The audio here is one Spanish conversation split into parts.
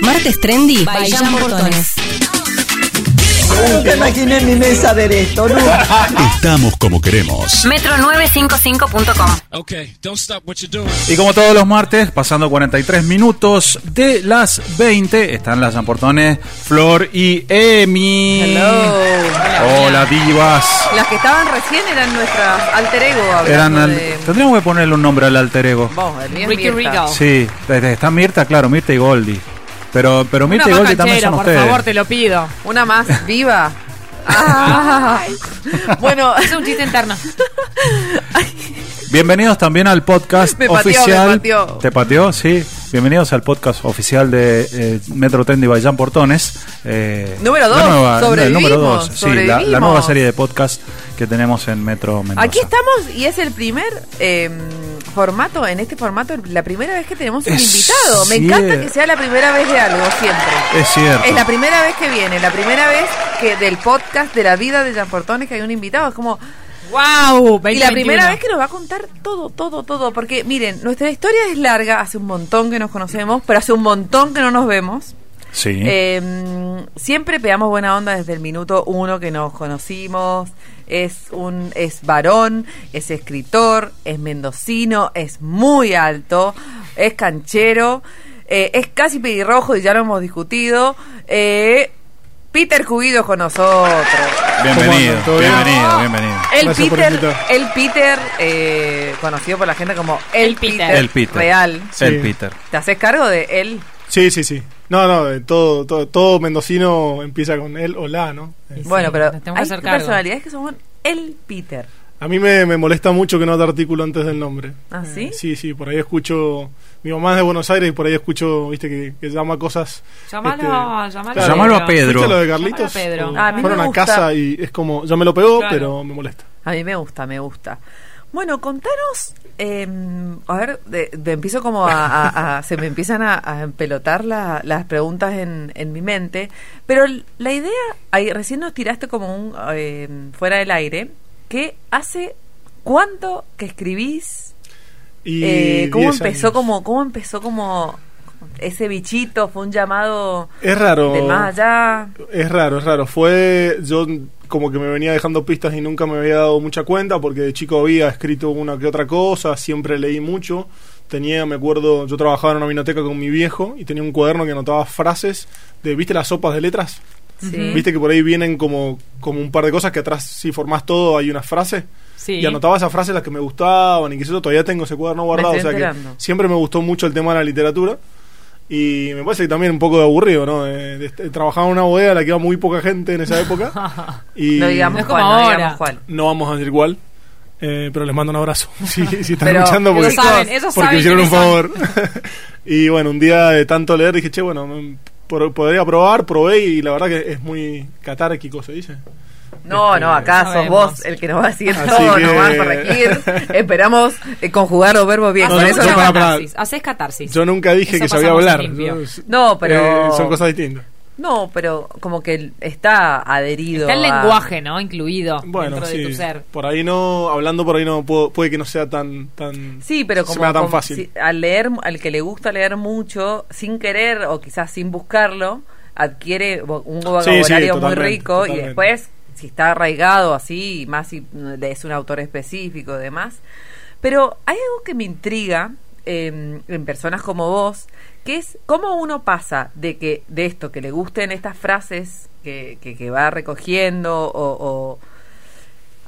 Martes Trendy, Jan Portones. Nunca imaginé en mi mesa ver esto, ¿no? Estamos como queremos. Metro955.com. Okay, don't stop what you're doing. Y como todos los martes, pasando 43 minutos de las 20, están las Zamportones, Flor y Emi. Hello. Hola, divas. Las que estaban recién eran nuestras alter ego. Eran al- de- Tendríamos que ponerle un nombre al alter ego. Vos, el Ricky Mirta. Sí, desde- está Mirta, claro, Mirta y Goldie. Pero, pero y más Goldie también son por ustedes. favor, te lo pido. Una más viva. Ah. bueno, Es un chiste interno. Bienvenidos también al podcast Me pateó, oficial. me pateó. ¿Te pateó? Sí. Bienvenidos al podcast oficial de eh, Metro Tendi by Jan Portones. Eh, Número la dos, nueva- el sobrevivimos, número dos, sí, la, nueva serie de podcast que tenemos en Metro Mendoza. aquí estamos y es el primer eh, formato, en este formato, la primera vez que tenemos un Es invitado. Me encanta que sea la primera vez de algo, siempre. Es cierto. Es la primera vez que viene, la primera vez que del podcast de la vida de Jan Portones que hay un invitado. Es como, ¡Wow! Y la primera vez que nos va a contar todo, todo, todo. Porque miren, nuestra historia es larga, hace un montón que nos conocemos, pero hace un montón que no nos vemos. Sí. Eh, siempre pegamos buena onda desde el minuto uno que nos conocimos. Es un es varón, es escritor, es mendocino, es muy alto, es canchero, eh, es casi pelirrojo y ya lo hemos discutido. Eh, Peter Cubido con nosotros. bienvenido, bienvenido, bienvenido. El Gracias Peter, el Peter eh, conocido por la gente como el, El Peter. Peter, El Peter. real. Sí. El Peter. ¿Te haces cargo de él? Sí, sí, sí. No, no, eh, todo, todo, todo mendocino empieza con él o la, ¿no? Eh, bueno, pero que hay personalidades que son el Peter. A mí me, me molesta mucho que no te artículo antes del nombre. ¿Ah, sí? Eh, sí, sí, por ahí escucho. Mi mamá es de Buenos Aires y por ahí escucho, viste, que, que llama cosas. Llamalo, este, llamalo, claro. Llamalo a Pedro. ¿Viste lo de Llamalo Carlitos? a Pedro. Ah, a mí me Fueron a casa y es como. Ya me lo pegó, Claro. pero me molesta. A mí me gusta, me gusta. Bueno, contanos, eh, a ver, de, de- empiezo como a, a- a- se me empiezan a, empelotar la- las preguntas en, en mi mente, pero la idea, ahí recién nos tiraste como un eh, fuera del aire, que hace cuánto que escribís, Y eh, cómo 10 empezó años. como, cómo empezó como ese bichito, fue un llamado Es raro. de más allá. Es raro, es raro. Fue. Yo como que me venía dejando pistas y nunca me había dado mucha cuenta porque de chico había escrito una que otra cosa, siempre leí mucho. Tenía, me acuerdo, yo trabajaba en una biblioteca con mi viejo y tenía un cuaderno que anotaba frases de, ¿viste las sopas de letras? Sí. ¿Viste que por ahí vienen como, como un par de cosas que atrás, si formás todo, hay una frase? Sí. Y anotaba esas frases las que me gustaban y que eso todavía tengo ese cuaderno guardado. O sea que siempre me gustó mucho el tema de la literatura. Y me parece que también un poco de aburrido, ¿no? De, de- de- trabajaba en una bodega en la que iba muy poca gente en esa época. y No digamos cuál, no ahora. digamos cuál. no vamos a decir cuál. eh, pero les mando un abrazo. Si, si están Pero- escuchando, porque, saben, porque hicieron un favor. y bueno, un día de tanto leer dije, che, bueno, mm, por- podría probar, probé y la verdad que es muy catárquico, se dice. No, no, acá sos vos el que nos va a decir Así todo, que- nos va a corregir. Esperamos eh, conjugar los verbos bien. No, Con no, eso no, no- para- para- catarsis. Haces catarsis. Yo nunca dije Eso que sabía hablar. limpio. No, pero- eh, son cosas distintas. No, pero como que está adherido. Está el a- lenguaje, ¿no? Incluido Bueno, dentro sí. de tu ser. Por ahí no, hablando por ahí no, puedo- puede que no sea tan. tan Sí, pero se como, me da tan como fácil. si- al leer, al que le gusta leer mucho, sin querer o quizás sin buscarlo, adquiere un sí, vocabulario muy totalmente, rico y después, si está arraigado así, y más si es un autor específico y demás. Pero hay algo que me intriga eh, en personas como vos, que es cómo uno pasa de que de esto, que le gusten estas frases que, que, que va recogiendo o, o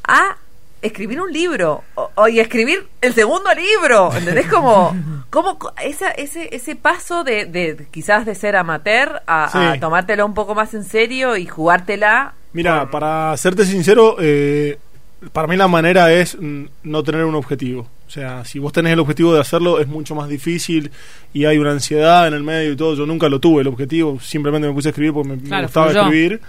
a escribir un libro o, o- y escribir el segundo libro ¿entendés? como, como co- esa, ese, ese paso de, de quizás de ser amateur a, tomártelo un poco más en serio y jugártela Mira, para serte sincero, eh, para mí la manera es mm, no tener un objetivo. O sea, si vos tenés el objetivo de hacerlo, es mucho más difícil y hay una ansiedad en el medio y todo. Yo nunca lo tuve, el objetivo. Simplemente me puse a escribir porque me, gustaba escribir.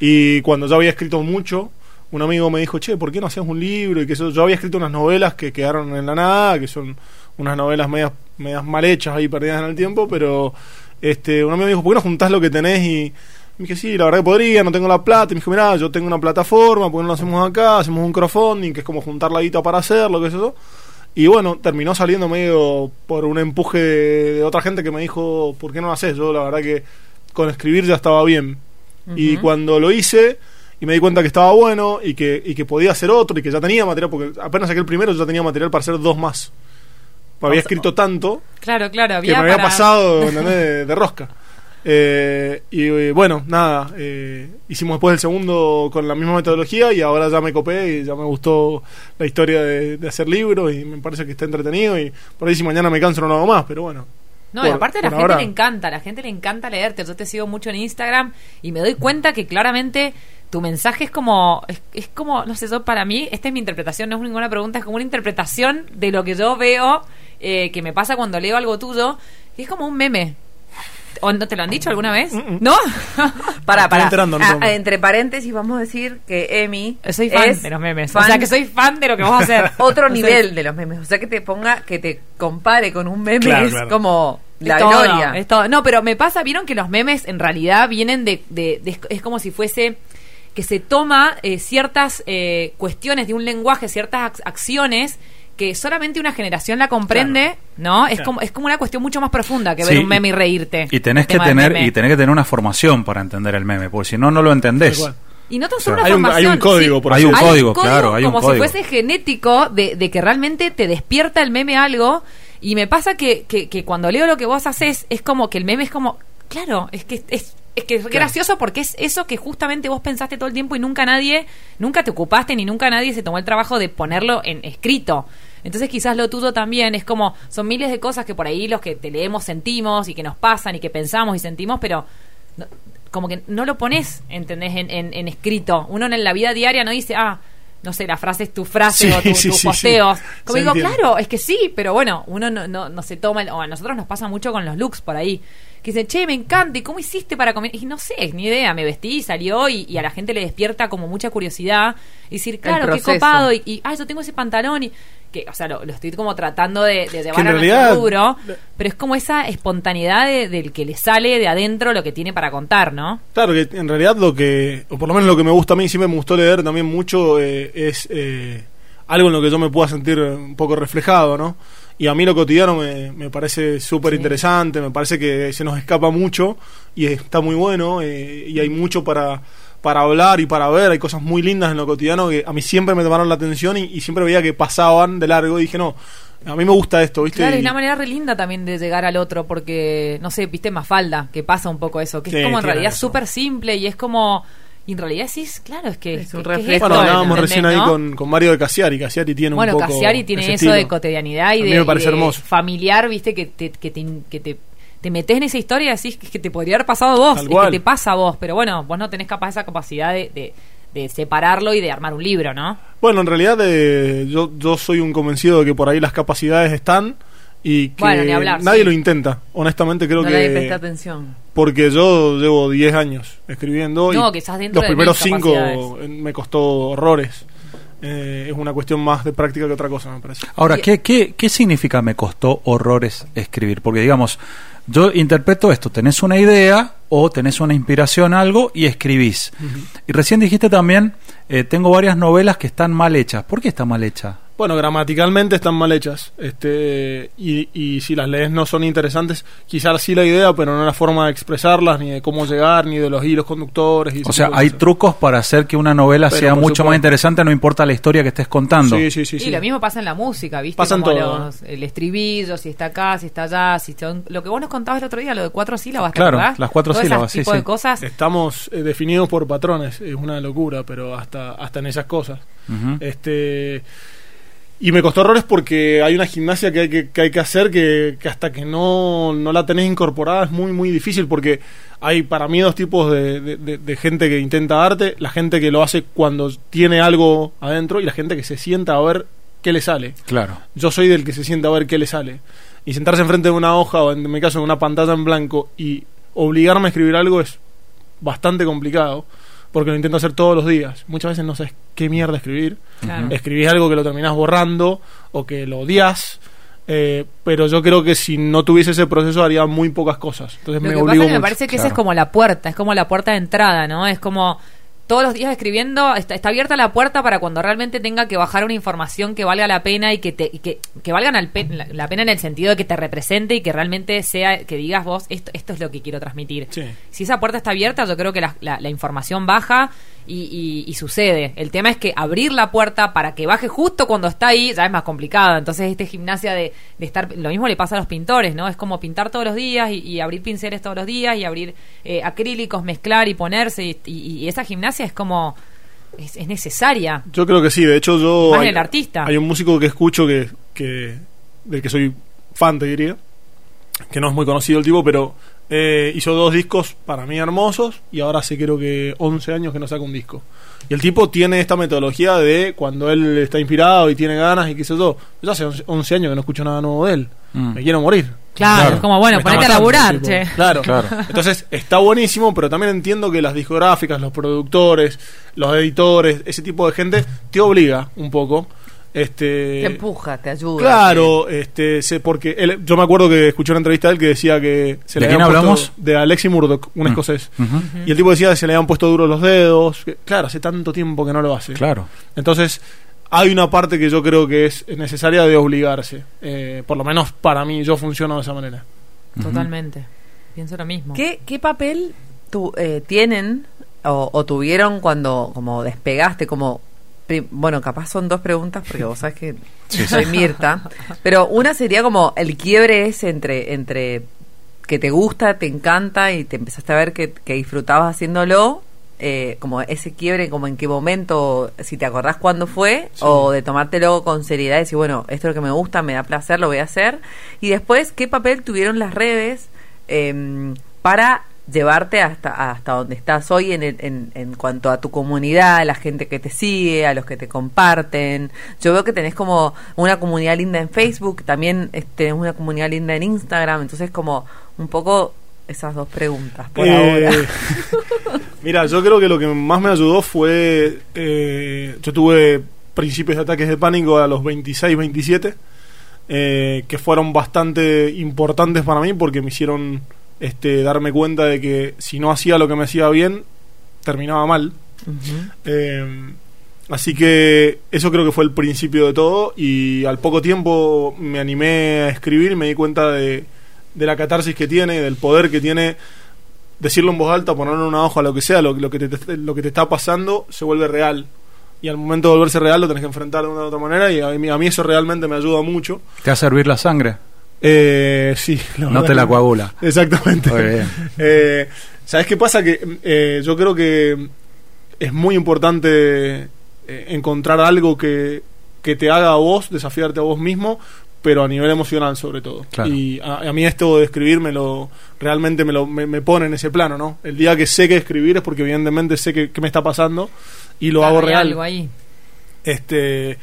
Y cuando yo había escrito mucho, un amigo me dijo, che, ¿por qué no hacías un libro? Y que eso, yo había escrito unas novelas que quedaron en la nada, que son unas novelas medias, medias mal hechas ahí perdidas en el tiempo, pero este, un amigo me dijo, ¿por qué no juntás lo que tenés y me dije, sí, la verdad que podría, no tengo la plata. Y me dijo, mirá, yo tengo una plataforma, ¿por qué no lo hacemos acá? Hacemos un crowdfunding, que es como juntar la guita para hacerlo, qué sé yo. Y bueno, terminó saliendo medio por un empuje de, de otra gente que me dijo, ¿por qué no lo haces? Yo la verdad que con escribir ya estaba bien. Y cuando lo hice y me di cuenta que estaba bueno y que, y que podía hacer otro y que ya tenía material, porque apenas saqué el primero ya tenía material para hacer dos más. Había escrito tanto Claro, claro. que Había me había para- pasado de rosca. Eh, y eh, bueno, nada, eh, hicimos después el segundo con la misma metodología y ahora ya me copé y ya me gustó la historia de, de hacer libros y me parece que está entretenido y por ahí si mañana me canso no lo hago más, pero bueno. No, y aparte a la gente ahora- le encanta, a la gente le encanta leerte. Yo te sigo mucho en Instagram y me doy cuenta que claramente tu mensaje es como, es, es como, no sé, yo para mí, esta es mi interpretación, no es ninguna pregunta, es como una interpretación de lo que yo veo, eh, que me pasa cuando leo algo tuyo, que es como un meme. ¿O no te lo han dicho alguna vez? ¿No? Para, Estoy para. enterando, no Ah, entre paréntesis, vamos a decir que Emi. soy fan es de los memes. fan- o sea, que soy fan de lo que vos hacer. Otro nivel de los memes. O sea, que te ponga, que te compare con un meme Claro, es claro. como la es todo, gloria. es todo. No, pero me pasa, vieron que los memes en realidad vienen de, de- de- es como si fuese que se toma eh, ciertas eh, cuestiones de un lenguaje, ciertas ac- acciones que solamente una generación la comprende, ¿no? Es Claro. como es como una cuestión mucho más profunda que Sí, ver un meme y reírte. Y tenés que tener y tenés que tener una formación para entender el meme, porque si no no lo entendés. Y no tan solo Claro. una Hay un- hay un código, por Hay un código, claro, hay un como código. si fuese genético de, de que realmente te despierta el meme algo. Y me pasa que, que, que cuando leo lo que vos haces, es como que el meme es como, claro, es que es, es que es gracioso porque es eso que justamente vos pensaste todo el tiempo y nunca nadie, nunca te ocupaste ni nunca nadie se tomó el trabajo de ponerlo en escrito. Entonces quizás lo tuyo también es como, son miles de cosas que por ahí los que te leemos sentimos y que nos pasan y que pensamos y sentimos, pero no- como que no lo pones, ¿entendés? En, en, en escrito. Uno en la vida diaria no dice, ah, no sé, la frase es tu frase Sí, o tu- sí, tus sí, posteos. Como digo, claro, es que sí, pero bueno, uno no, no, no se toma, el- o a nosotros nos pasa mucho con los looks por ahí. Que dicen, che, me encanta, ¿y cómo hiciste para comer? Y no sé, ni idea, me vestí salió y, y a la gente le despierta como mucha curiosidad. Y decir, claro, qué copado, y, y, ah, yo tengo ese pantalón y... Que, o sea, lo, lo estoy como tratando de, de llevar a nuestro rubro, pero es como esa espontaneidad de- del que le sale de adentro lo que tiene para contar, ¿no? Claro que en realidad lo que, o por lo menos lo que me gusta a mí, siempre me gustó leer también mucho, eh, es eh, algo en lo que yo me pueda sentir un poco reflejado, ¿no? Y a mí lo cotidiano me, me parece súper interesante, me parece que se nos escapa mucho y está muy bueno eh, y hay mucho para, para hablar y para ver, hay cosas muy lindas en lo cotidiano que a mí siempre me tomaron la atención y, y siempre veía que pasaban de largo y dije, no, a mí me gusta esto, ¿viste? Claro, Y- es una manera re linda también de llegar al otro, porque, no sé, viste Mafalda, que pasa un poco eso, que Sí, es como en realidad súper simple y es como. Y en realidad sí, es- claro, es que. Es un reflejo. Bueno, esto, hablábamos ¿entendés, recién ahí con, con Mario de Casiari, Casiari tiene Bueno, un poco Cassiari tiene ese eso de cotidianidad y A mí de, me parece y de hermoso. familiar, viste, que te, que te, que te, te metes en esa historia y decís que, te podría haber pasado a vos, que te pasa a vos, pero bueno, vos no tenés capaz esa capacidad de, de, de separarlo y de armar un libro, ¿no? Bueno, en realidad eh, yo, yo soy un convencido de que por ahí las capacidades están y que Bueno, ni hablar, nadie sí. lo intenta. Honestamente creo no que... le presta atención. Porque yo llevo 10 años escribiendo No, y quizás los de primeros mis 5 capacidades. me costó horrores. Eh, es una cuestión más de práctica que otra cosa, me parece. Ahora, ¿qué, qué, ¿qué significa me costó horrores escribir? Porque digamos, yo interpreto esto, tenés una idea o tenés una inspiración, algo, y escribís. Y recién dijiste también, eh, tengo varias novelas que están mal hechas. ¿Por qué están mal hechas? Bueno, gramaticalmente están mal hechas. Este, y, y si las lees no son interesantes, quizás sí la idea, pero no la forma de expresarlas, ni de cómo llegar, ni de los hilos conductores. y ese O sea, hay trucos para hacer que una novela Pero, sea mucho más interesante, no importa la historia que estés contando. Sí, sí, sí. y sí. lo mismo pasa en la música, ¿viste? Pasa en todo, los- el estribillo, si está acá, si está allá, si son, lo que vos nos contabas el otro día, lo de cuatro sílabas, ¿te Claro, acordás? las cuatro esas sílabas, sí, tipo sí. de cosas. Estamos eh, definidos por patrones, es una locura, pero hasta, hasta en esas cosas. Este y me costó errores porque hay una gimnasia que hay que, que hay que hacer que, que hasta que no, no la tenés incorporada es muy muy difícil porque hay para mí dos tipos de, de- de- de gente que intenta arte, la gente que lo hace cuando tiene algo adentro y la gente que se sienta a ver qué le sale. Claro. Yo soy del que se sienta a ver qué le sale. Y sentarse enfrente de una hoja o en mi caso en una pantalla en blanco y obligarme a escribir algo es bastante complicado porque lo intento hacer todos los días. Muchas veces no sabes qué mierda escribir. Claro. Escribís algo que lo terminás borrando o que lo odias. eh, pero yo creo que si no tuviese ese proceso haría muy pocas cosas. Entonces Lo me que pasa obligo es que me mucho. parece que esa es como la puerta, es como la puerta de entrada, ¿no? Es como todos los días escribiendo, está, está abierta la puerta para cuando realmente tenga que bajar una información que valga la pena y que te y que, que valgan al pe- la, la pena en el sentido de que te represente y que realmente sea, que digas vos, esto, esto es lo que quiero transmitir. Sí. Si esa puerta está abierta, yo creo que la, la- la información baja y, y- y sucede. El tema es que abrir la puerta para que baje justo cuando está ahí ya es más complicado. Entonces, este gimnasia de, de estar. Lo mismo le pasa a los pintores, ¿no? Es como pintar todos los días y, y abrir pinceles todos los días y abrir eh, acrílicos, mezclar y ponerse. Y, y- y esa gimnasia es como. Es, es necesaria. Yo creo que sí, de hecho yo... Más hay, el artista. Hay un músico que escucho que, que del que soy fan, te diría, que no es muy conocido el tipo, pero eh, hizo dos discos para mí hermosos y ahora hace creo que 11 años que no saca un disco. Y el tipo tiene esta metodología de cuando él está inspirado y tiene ganas y qué sé yo. Yo hace 11 11 años que no escucho nada nuevo de él. Mm. Me quiero morir. Claro, Claro. es como, bueno, Me ponete a laburar, tipo. che. Claro. Claro. Entonces está buenísimo, pero también entiendo que las discográficas, los productores, los editores, ese tipo de gente te obliga un poco. Este, Te empuja, te ayuda. Claro, este, sé porque él- yo me acuerdo que escuché una entrevista de él que decía que se ¿De le quién habían puesto- hablamos? de Alexi Murdoch, un Mm. escocés. Y el tipo decía que se le habían puesto duros los dedos. que- claro, hace tanto tiempo que no lo hace. Claro. Entonces, hay una parte que yo creo que es necesaria de obligarse. Eh, por lo menos para mí, yo funciono de esa manera. Totalmente. Pienso lo mismo. ¿Qué, qué papel tu- eh, tienen o, o tuvieron cuando como despegaste? Como bueno, capaz son dos preguntas porque vos sabes que soy Mirta, pero una sería como el quiebre es entre entre que te gusta, te encanta y te empezaste a ver que, que disfrutabas haciéndolo. eh, como ese quiebre, como en qué momento, si te acordás cuándo fue, Sí. o de tomártelo con seriedad y decir, bueno, esto es lo que me gusta, me da placer, lo voy a hacer. Y después, ¿qué papel tuvieron las redes em, para llevarte hasta, hasta donde estás hoy en, en, en cuanto a tu comunidad, a la gente que te sigue, a los que te comparten. Yo veo que tenés como una comunidad linda en Facebook, también tenés una comunidad linda en Instagram, entonces como un poco esas dos preguntas por Eh, ahora. Mira, yo creo que lo que más me ayudó fue. eh, yo tuve principios de ataques de pánico a los 26, 27, eh, que fueron bastante importantes para mí porque me hicieron este, darme cuenta de que si no hacía lo que me hacía bien, terminaba mal. Eh, así que eso creo que fue el principio de todo y al poco tiempo me animé a escribir me di cuenta de, de la catarsis que tiene, del poder que tiene decirlo en voz alta, ponerlo en una hoja, lo que sea, lo, lo que te, lo que te está pasando se vuelve real. Y al momento de volverse real lo tenés que enfrentar de una u otra manera y a mí, a mí eso realmente me ayuda mucho. ¿Te hace hervir la sangre? Eh, sí, la No te la coagula. Exactamente. Muy bien. Eh, ¿Sabes qué pasa? Que eh, yo creo que es muy importante eh, encontrar algo que, que te haga a vos, desafiarte a vos mismo, pero a nivel emocional sobre todo. Claro. Y a, a mí esto de escribir me lo, realmente me, lo, me, me pone en ese plano, ¿no? El día que sé que escribir es porque evidentemente sé que, que me está pasando y lo hago Hay real. algo ahí. Este,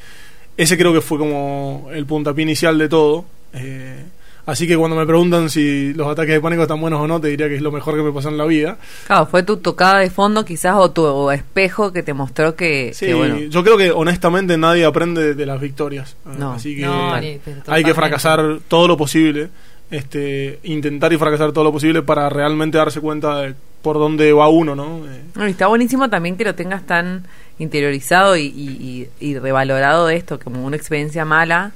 ese creo que fue como el puntapié inicial de todo. Eh, así que cuando me preguntan si los ataques de pánico están buenos o no, te diría que es lo mejor que me pasó en la vida. Claro, fue tu tocada de fondo quizás o tu espejo que te mostró que, Sí, que, bueno, yo creo que honestamente nadie aprende de las victorias. No. Así que No, hay que fracasar todo lo posible. Este, intentar y fracasar todo lo posible para realmente darse cuenta de por dónde va uno, ¿no? Eh, está buenísimo también que lo tengas tan interiorizado y, y, y- y revalorado de esto como una experiencia mala,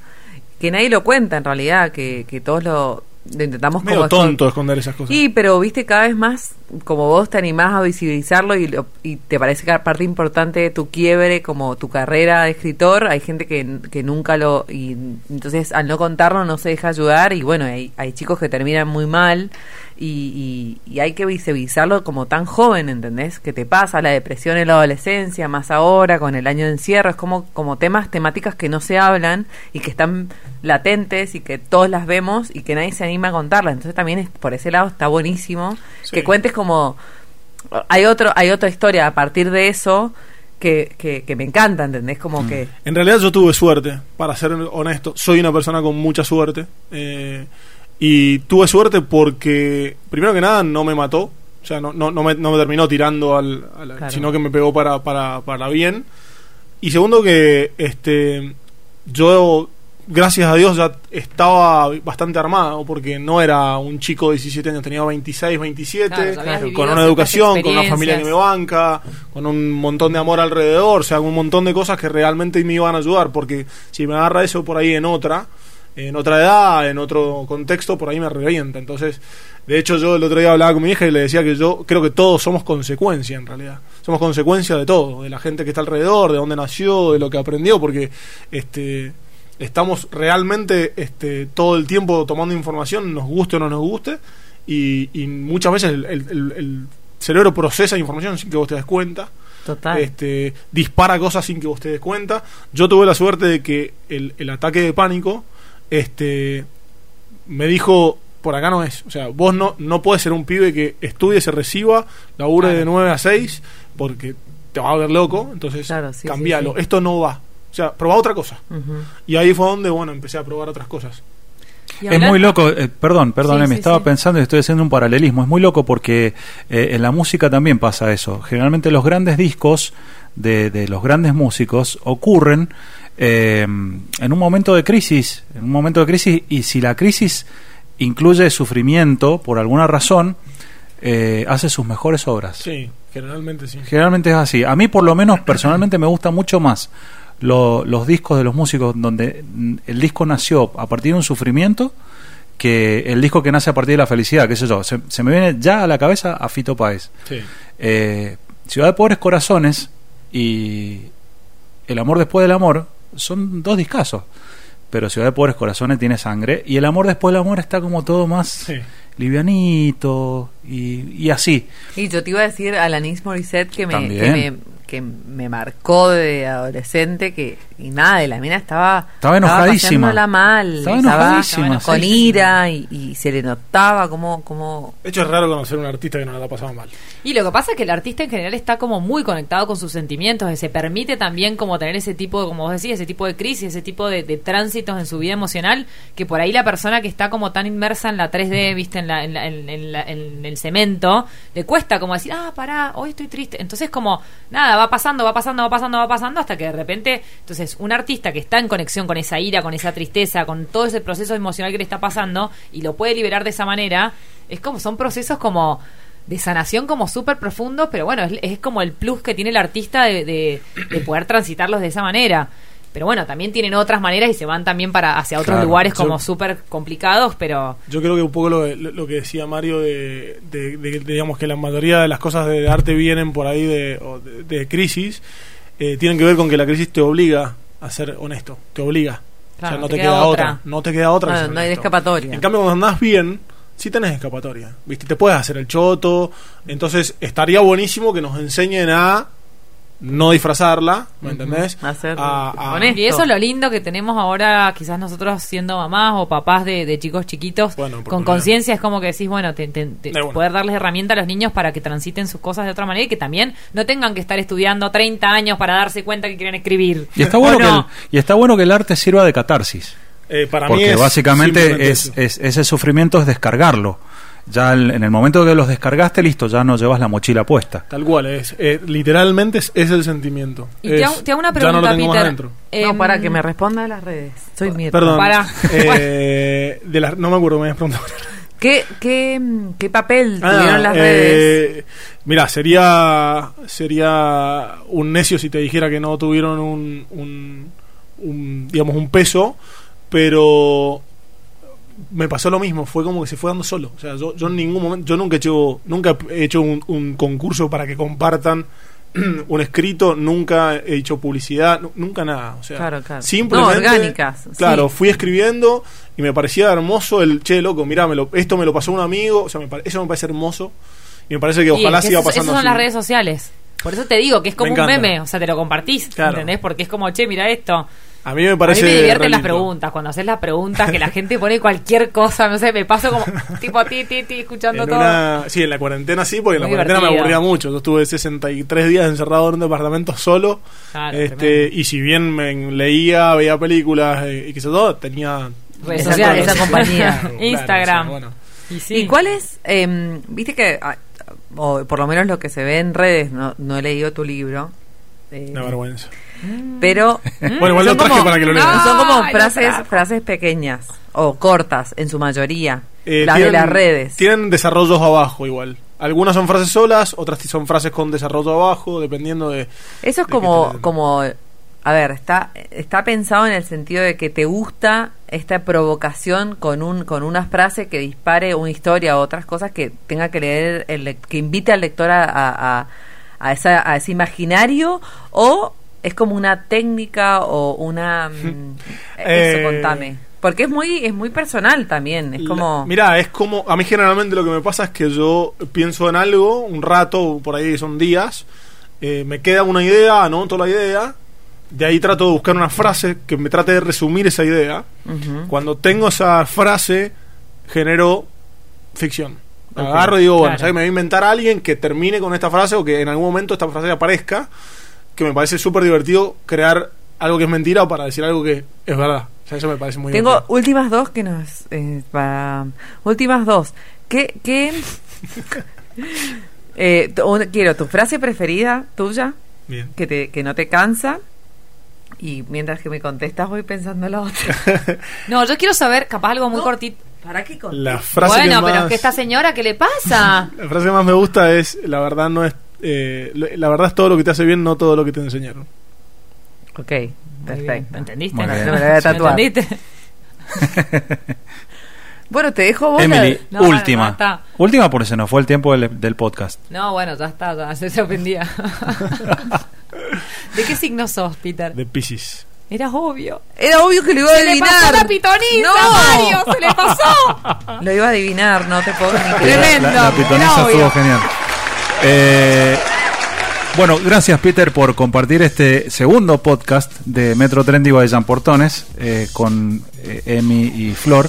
que nadie lo cuenta en realidad, que, que todos lo, lo intentamos medio como... tonto esconder esas cosas. Sí, pero viste cada vez más como vos te animás a visibilizarlo y, lo- y te parece que parte importante de tu quiebre como tu carrera de escritor, hay gente que, que nunca lo... y entonces al no contarlo no se deja ayudar y bueno, hay, hay chicos que terminan muy mal y, y- y hay que visibilizarlo como tan joven, ¿entendés? Que te pasa la depresión en la adolescencia, más ahora con el año de encierro, es como, como temas, temáticas que no se hablan y que están latentes y que todos las vemos y que nadie se anima a contarlas. Entonces también es- por ese lado está buenísimo Sí. que cuentes como hay otro hay otra historia a partir de eso que, que, que me encanta, ¿entendés? Como que En realidad yo tuve suerte, para ser honesto. Soy una persona con mucha suerte. eh, y tuve suerte porque, primero que nada, no me mató. O sea, no, no, no, me, no me terminó tirando al, al- Claro. sino que me pegó para, para, para bien. Y segundo que este yo gracias a Dios ya estaba bastante armado porque no era un chico de 17 años, tenía 26, 27, Claro, ya habías vivido con una educación, con una familia que me banca, con un montón de amor alrededor, o sea, un montón de cosas que realmente me iban a ayudar porque si me agarra eso por ahí en otra, en otra edad, en otro contexto, por ahí me revienta. Entonces, de hecho, yo el otro día hablaba con mi hija y le decía que yo creo que todos somos consecuencia en realidad. Somos consecuencia de todo, de la gente que está alrededor, de dónde nació, de lo que aprendió, porque este estamos realmente este, todo el tiempo tomando información, nos guste o no nos guste, y, y muchas veces el, el- el- el cerebro procesa información sin que vos te des cuenta Total. este, dispara cosas sin que vos te des cuenta. Yo tuve la suerte de que el, el ataque de pánico este, me dijo, por acá no es. O sea, vos no, no puedes ser un pibe que estudie, se reciba, labure de 9 a 6, porque te va a ver loco. Entonces, Claro, sí, cambialo. sí, sí. Esto no va. O sea, probá otra cosa. Y ahí fue donde, bueno, empecé a probar otras cosas. Es muy loco, eh, perdón, perdón, Sí, me sí, estaba sí. pensando y estoy haciendo un paralelismo. Es muy loco porque eh, en la música también pasa eso. Generalmente los grandes discos de, de los grandes músicos ocurren eh, en un momento de crisis, en un momento de crisis, y si la crisis incluye sufrimiento por alguna razón, eh, hace sus mejores obras. Sí, generalmente sí. Generalmente es así. A mí, por lo menos, personalmente me gusta mucho más lo- los discos de los músicos donde el disco nació a partir de un sufrimiento que el disco que nace a partir de la felicidad, qué sé yo. Se, se me viene ya a la cabeza a Fito Páez. Sí. Eh, Ciudad de Pobres Corazones y El Amor Después del Amor son dos discazos. Pero Ciudad de Pobres Corazones tiene sangre y El Amor Después del Amor está como todo más Sí. livianito y, y así. Y yo te iba a decir a Alanis Morissette que me, que También. me, que me marcó de adolescente que y nada, y la mina estaba Estaba enojadísima. pasándola mal, Estaba enojadísima, con sí, sí, ira y, y se le notaba como como De hecho, es raro conocer a un artista que no la ha pasado mal. Y lo que pasa es que el artista en general está como muy conectado con sus sentimientos, y se permite también como tener ese tipo de, como vos decís, ese tipo de crisis, ese tipo de, de tránsitos en su vida emocional, que por ahí la persona que está como tan inmersa en la 3D, viste, en, la, en, la- en- en la- en el cemento, le cuesta como decir, ah, pará, hoy estoy triste. Entonces como, nada, va pasando, va pasando, va pasando, va pasando, hasta que de repente, entonces un artista que está en conexión con esa ira, con esa tristeza, con todo ese proceso emocional que le está pasando, y lo puede liberar de esa manera, es como, son procesos como de sanación como súper profundos, pero bueno, es, es como el plus que tiene el artista de, de- de poder transitarlos de esa manera. Pero bueno, también tienen otras maneras y se van también para hacia otros Claro. lugares como súper complicados, pero Yo creo que un poco lo, lo- que decía Mario de, de- de- de, digamos que la mayoría de las cosas de arte vienen por ahí de, de, de crisis, eh, tienen que ver con que la crisis te obliga a ser honesto, te obliga. Claro, o sea, no te te, queda queda, otra. otra. no te queda otra. No, hay escapatoria. En cambio, cuando andás bien, sí tenés escapatoria. ¿Viste? Te puedes hacer el choto. Entonces, estaría buenísimo que nos enseñen a no disfrazarla, ¿me entendés? A- a- y eso es lo lindo que tenemos ahora, quizás nosotros siendo mamás o papás de, de chicos chiquitos, Bueno, con conciencia es como que decís, bueno, te- te- te- De una. poder darles herramienta a los niños para que transiten sus cosas de otra manera y que también no tengan que estar estudiando 30 años para darse cuenta que quieren escribir. Y está ¿O bueno, no? que el, y está bueno que el arte sirva de catarsis. eh, para mí Porque es básicamente es, es- ese sufrimiento es descargarlo. Ya el- en el momento que los descargaste, listo, ya no llevas la mochila puesta. Tal cual, es, eh, literalmente es, es el sentimiento. Y te hago, te hago una ya no pregunta, lo tengo más Peter. dentro. no, Em, para que me responda a las redes. Soy Mirta. Perdón. Para. eh, de las- no me acuerdo, me habías preguntado. ¿Qué, qué, qué papel Ah, tuvieron las redes? eh, Mira, sería sería un necio si te dijera que no tuvieron un, un, un, digamos un peso, pero me pasó lo mismo, fue como que se fue dando solo. O sea, yo, yo en ningún momento, yo nunca he hecho, nunca he hecho un, un concurso para que compartan un escrito, nunca he hecho publicidad, nu- nunca nada. O sea, Claro, claro. simplemente. No, orgánicas, Claro, sí. fui escribiendo y me parecía hermoso el che, loco, mirá, me lo- esto me lo pasó un amigo, o sea, me eso me parece hermoso y me parece que ojalá siga eso- pasando Esas son así. las redes sociales. Por eso te digo que es como Me un meme, o sea, te lo compartís, Claro. ¿entendés? Porque es como, che, mira esto. A mí me A mí parece me divierten las preguntas, cuando haces las preguntas que la gente pone cualquier cosa, no sé, me paso como tipo ti, ti, ti, escuchando En todo. una- sí, en la cuarentena sí, porque en la cuarentena me aburría mucho. Yo estuve 63 días encerrado en un departamento solo. Claro, este, tremendo. y si bien me leía, veía películas eh, y qué sé yo, tenía Redes Esa- sociales. esa compañía. Claro, Instagram. o sea, bueno. Y sí. ¿Y cuál es? em, Viste que, ah, o por lo menos lo que se ve en redes, no, no he leído tu libro, eh, Una vergüenza. Pero Bueno, igual lo son traje como, para que lo leas. Son como Ay, lo frases, frases pequeñas o cortas en su mayoría, Eh, las de las redes. Tienen desarrollos abajo igual. Algunas son frases solas, otras son frases con desarrollo abajo, dependiendo de... Eso es de como, como, a ver, está, está pensado en el sentido de que te gusta esta provocación con un, con una frase que dispare una historia o otras cosas que tenga que leer, el, que invite al lector a, a, a- a esa, a ese imaginario o es como una técnica o una, mm, eso, Eh, contame. Porque es muy, es muy personal también, es como... Mirá, es como. A mí generalmente lo que me pasa es que yo pienso en algo, un rato, por ahí son días, eh, me queda una idea, anoto la idea, de ahí trato de buscar una frase que me trate de resumir esa idea. Cuando tengo esa frase, genero ficción. Agarro y digo, bueno, claro. ¿sabes? me voy a inventar a alguien que termine con esta frase o que en algún momento esta frase aparezca, que me parece súper divertido crear algo que es mentira para decir algo que es verdad. O sea, eso me parece muy Tengo divertido. últimas dos que nos... eh, para- últimas dos. ¿Qué... qué eh, quiero tu frase preferida tuya, Bien. que, te, que no te cansa. Y mientras que me contestas voy pensando la otra. No, yo quiero saber, capaz algo muy cortito. ¿Para qué La frase bueno, que pero más- es que esta señora, ¿qué le pasa? La frase que más me gusta es, la verdad no es, eh, la verdad es todo lo que te hace bien, no todo lo que te enseñaron. Ok, perfecto. ¿Me entendiste? No. No me la voy a ¿Me tatuar. entendiste? Bueno, te dejo vos. la- Emily, No, bueno, última. está. última porque se nos fue el tiempo del, del podcast. No, bueno, ya está, ya se, se ofendía. ¿De qué signo sos, Peter? De Pisces. Eras obvio. Era obvio que lo iba a Se le adivinar. pasó la pitoniza, No. Mario, se le pasó. Lo iba a adivinar, no te puedo ni La, creer. Tremendo. la- la pitoniza Era estuvo genial. Eh, bueno, gracias Peter por compartir este segundo podcast de Metro Trendy Vayan Portones eh, con eh, Emi y Flor.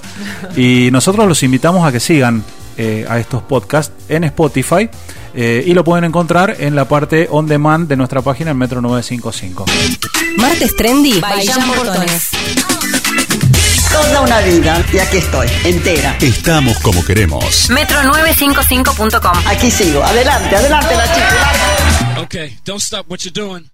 Y nosotros los invitamos a que sigan eh, a estos podcasts en Spotify y lo pueden encontrar en la parte on demand de nuestra página en Metro 955. Martes Trendy by Portones. Toda una vida y aquí estoy, entera. Estamos como queremos. Metro955.com. Aquí sigo. Adelante, adelante la chica. Okay, don't stop what you're doing.